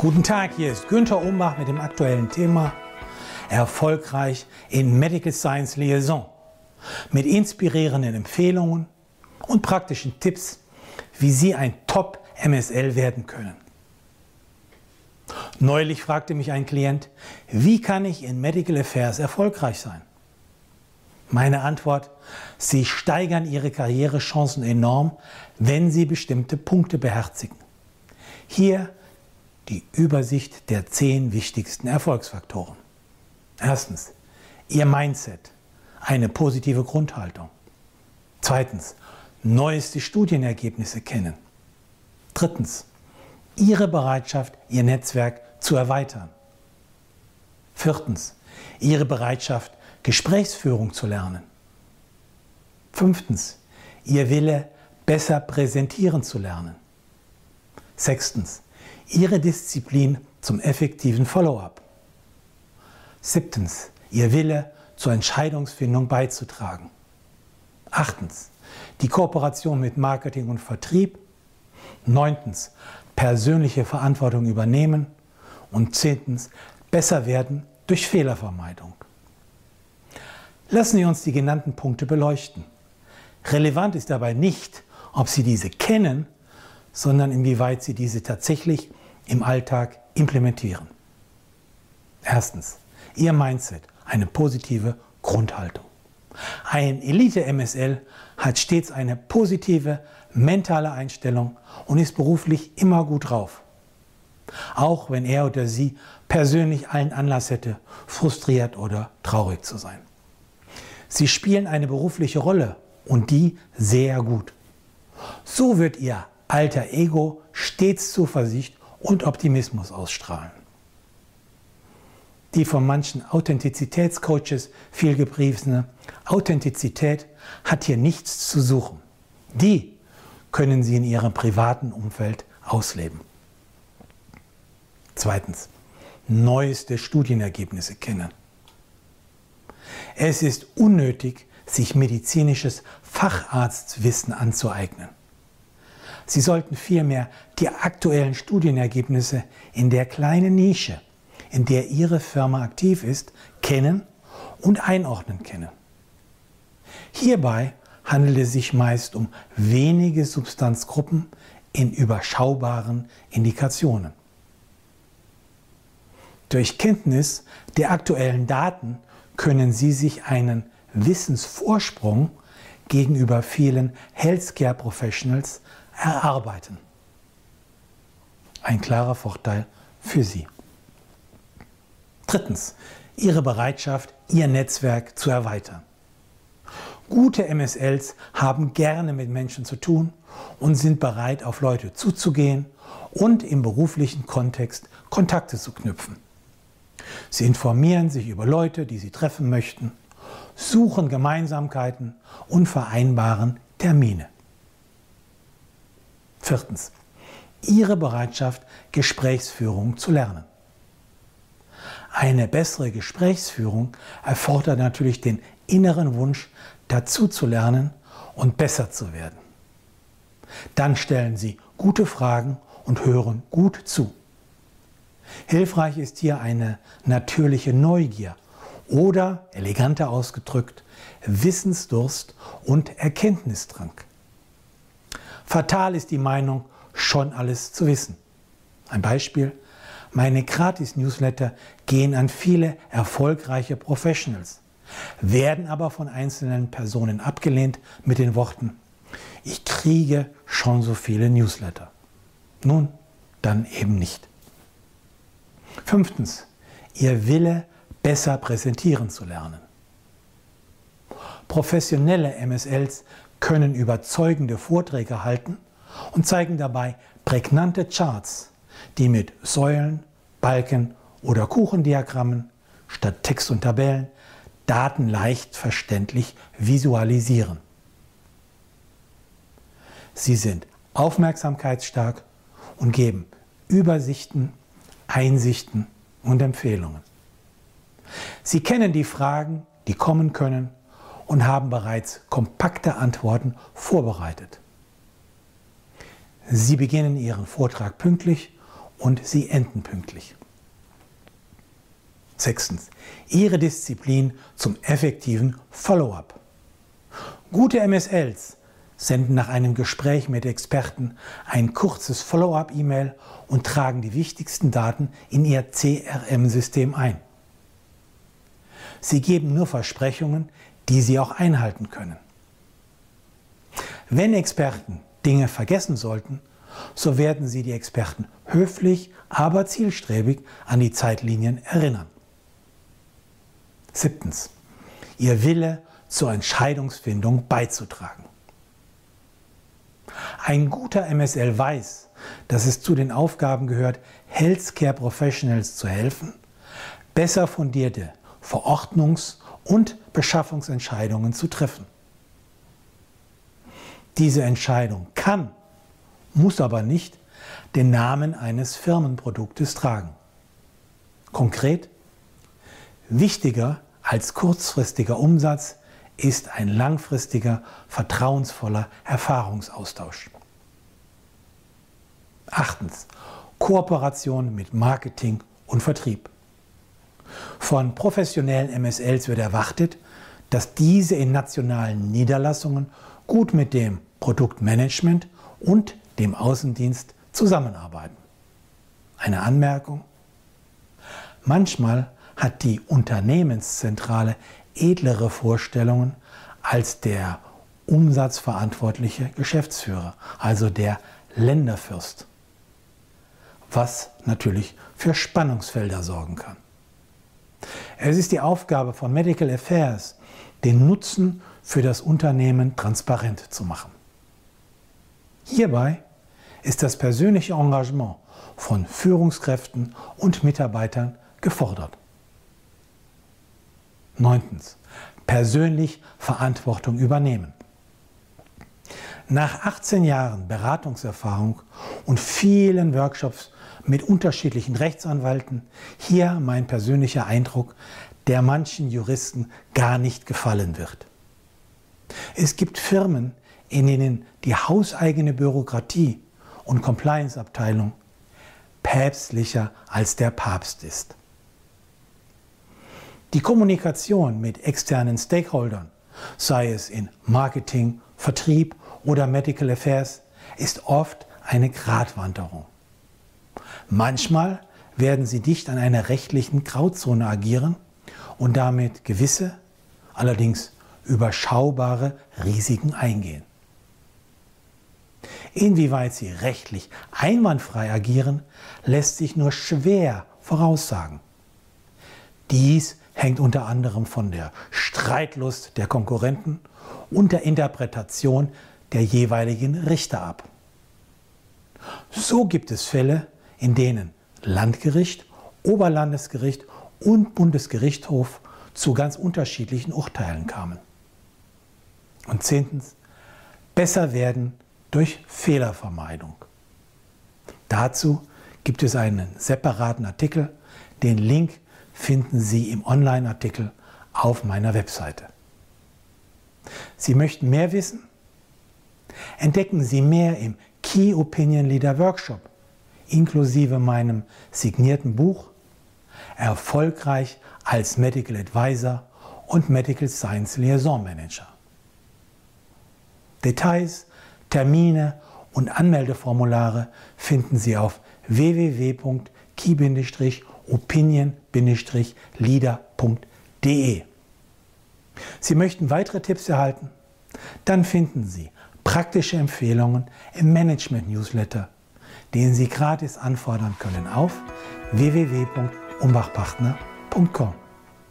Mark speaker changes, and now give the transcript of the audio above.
Speaker 1: Guten Tag, hier ist Günther Umbach mit dem aktuellen Thema Erfolgreich in Medical Science Liaison mit inspirierenden Empfehlungen und praktischen Tipps, wie Sie ein Top-MSL werden können. Neulich fragte mich ein Klient, wie kann ich in Medical Affairs erfolgreich sein? Meine Antwort, Sie steigern Ihre Karrierechancen enorm, wenn Sie bestimmte Punkte beherzigen. Hier die Übersicht der zehn wichtigsten Erfolgsfaktoren. Erstens, Ihr Mindset, eine positive Grundhaltung. Zweitens, neueste Studienergebnisse kennen. Drittens, Ihre Bereitschaft, Ihr Netzwerk zu erweitern. Viertens, Ihre Bereitschaft, Gesprächsführung zu lernen. Fünftens, Ihr Wille, besser präsentieren zu lernen. Sechstens, Ihre Disziplin zum effektiven Follow-up. Siebtens, Ihr Wille zur Entscheidungsfindung beizutragen. Achtens, die Kooperation mit Marketing und Vertrieb. Neuntens, persönliche Verantwortung übernehmen. Und zehntens, besser werden durch Fehlervermeidung. Lassen Sie uns die genannten Punkte beleuchten. Relevant ist dabei nicht, ob Sie diese kennen, sondern inwieweit Sie diese tatsächlich im Alltag implementieren. Erstens, Ihr Mindset, eine positive Grundhaltung. Ein Elite-MSL hat stets eine positive mentale Einstellung und ist beruflich immer gut drauf. Auch wenn er oder sie persönlich allen Anlass hätte, frustriert oder traurig zu sein. Sie spielen eine berufliche Rolle und die sehr gut. So wird ihr alter Ego stets Zuversicht und Optimismus ausstrahlen. Die von manchen Authentizitätscoaches vielgepriesene Authentizität hat hier nichts zu suchen. Die können Sie in Ihrem privaten Umfeld ausleben. Zweitens, neueste Studienergebnisse kennen. Es ist unnötig, sich medizinisches Facharztwissen anzueignen. Sie sollten vielmehr die aktuellen Studienergebnisse in der kleinen Nische, in der Ihre Firma aktiv ist, kennen und einordnen können. Hierbei handelt es sich meist um wenige Substanzgruppen in überschaubaren Indikationen. Durch Kenntnis der aktuellen Daten können Sie sich einen Wissensvorsprung gegenüber vielen Healthcare Professionals erarbeiten. Ein klarer Vorteil für Sie. Drittens, Ihre Bereitschaft, Ihr Netzwerk zu erweitern. Gute MSLs haben gerne mit Menschen zu tun und sind bereit, auf Leute zuzugehen und im beruflichen Kontext Kontakte zu knüpfen. Sie informieren sich über Leute, die sie treffen möchten, suchen Gemeinsamkeiten und vereinbaren Termine. Viertens. Ihre Bereitschaft, Gesprächsführung zu lernen. Eine bessere Gesprächsführung erfordert natürlich den inneren Wunsch, dazu zu lernen und besser zu werden. Dann stellen Sie gute Fragen und hören gut zu. Hilfreich ist hier eine natürliche Neugier oder, eleganter ausgedrückt, Wissensdurst und Erkenntnisdrang. Fatal ist die Meinung, schon alles zu wissen. Ein Beispiel. Meine Gratis-Newsletter gehen an viele erfolgreiche Professionals, werden aber von einzelnen Personen abgelehnt mit den Worten, ich kriege schon so viele Newsletter. Nun, dann eben nicht. Fünftens, Ihr Wille, besser präsentieren zu lernen. Professionelle MSLs können überzeugende Vorträge halten und zeigen dabei prägnante Charts, die mit Säulen, Balken oder Kuchendiagrammen statt Text und Tabellen Daten leicht verständlich visualisieren. Sie sind aufmerksamkeitsstark und geben Übersichten, Einsichten und Empfehlungen. Sie kennen die Fragen, die kommen können und haben bereits kompakte Antworten vorbereitet. Sie beginnen Ihren Vortrag pünktlich und sie enden pünktlich. Sechstens. Ihre Disziplin zum effektiven Follow-up. Gute MSLs senden nach einem Gespräch mit Experten ein kurzes Follow-up-E-Mail und tragen die wichtigsten Daten in ihr CRM-System ein. Sie geben nur Versprechungen, die sie auch einhalten können. Wenn Experten Dinge vergessen sollten, so werden sie die Experten höflich, aber zielstrebig an die Zeitlinien erinnern. Siebtens. Ihr Wille zur Entscheidungsfindung beizutragen. Ein guter MSL weiß, dass es zu den Aufgaben gehört, Healthcare Professionals zu helfen, besser fundierte Verordnungs- und Beschaffungsentscheidungen zu treffen. Diese Entscheidung kann, muss aber nicht den Namen eines Firmenproduktes tragen. Konkret, wichtiger als kurzfristiger Umsatz ist ein langfristiger, vertrauensvoller Erfahrungsaustausch. Achtens. Kooperation mit Marketing und Vertrieb. Von professionellen MSLs wird erwartet, dass diese in nationalen Niederlassungen gut mit dem Produktmanagement und dem Außendienst zusammenarbeiten. Eine Anmerkung? Manchmal hat die Unternehmenszentrale edlere Vorstellungen als der umsatzverantwortliche Geschäftsführer, also der Länderfürst, was natürlich für Spannungsfelder sorgen kann. Es ist die Aufgabe von Medical Affairs, den Nutzen für das Unternehmen transparent zu machen. Hierbei ist das persönliche Engagement von Führungskräften und Mitarbeitern gefordert. Neuntens. Persönlich Verantwortung übernehmen. Nach 18 Jahren Beratungserfahrung und vielen Workshops mit unterschiedlichen Rechtsanwälten hier mein persönlicher Eindruck, der manchen Juristen gar nicht gefallen wird. Es gibt Firmen, in denen die hauseigene Bürokratie und Compliance-Abteilung päpstlicher als der Papst ist. Die Kommunikation mit externen Stakeholdern, sei es in Marketing, Vertrieb oder Medical Affairs, ist oft eine Gratwanderung. Manchmal werden sie dicht an einer rechtlichen Grauzone agieren und damit gewisse, allerdings überschaubare Risiken eingehen. Inwieweit sie rechtlich einwandfrei agieren, lässt sich nur schwer voraussagen. Dies hängt unter anderem von der Streitlust der Konkurrenten und der Interpretation der jeweiligen Richter ab. So gibt es Fälle, in denen Landgericht, Oberlandesgericht und Bundesgerichtshof zu ganz unterschiedlichen Urteilen kamen. Und zehntens, besser werden durch Fehlervermeidung. Dazu gibt es einen separaten Artikel, den Link finden Sie im Online-Artikel auf meiner Webseite. Sie möchten mehr wissen? Entdecken Sie mehr im Key Opinion Leader Workshop, inklusive meinem signierten Buch Erfolgreich als Medical Advisor und Medical Science Liaison Manager. Details, Termine und Anmeldeformulare finden Sie auf www.key-opinion opinion-leader.de. Sie möchten weitere Tipps erhalten? Dann finden Sie praktische Empfehlungen im Management-Newsletter, den Sie gratis anfordern können auf www.umbachpartner.com.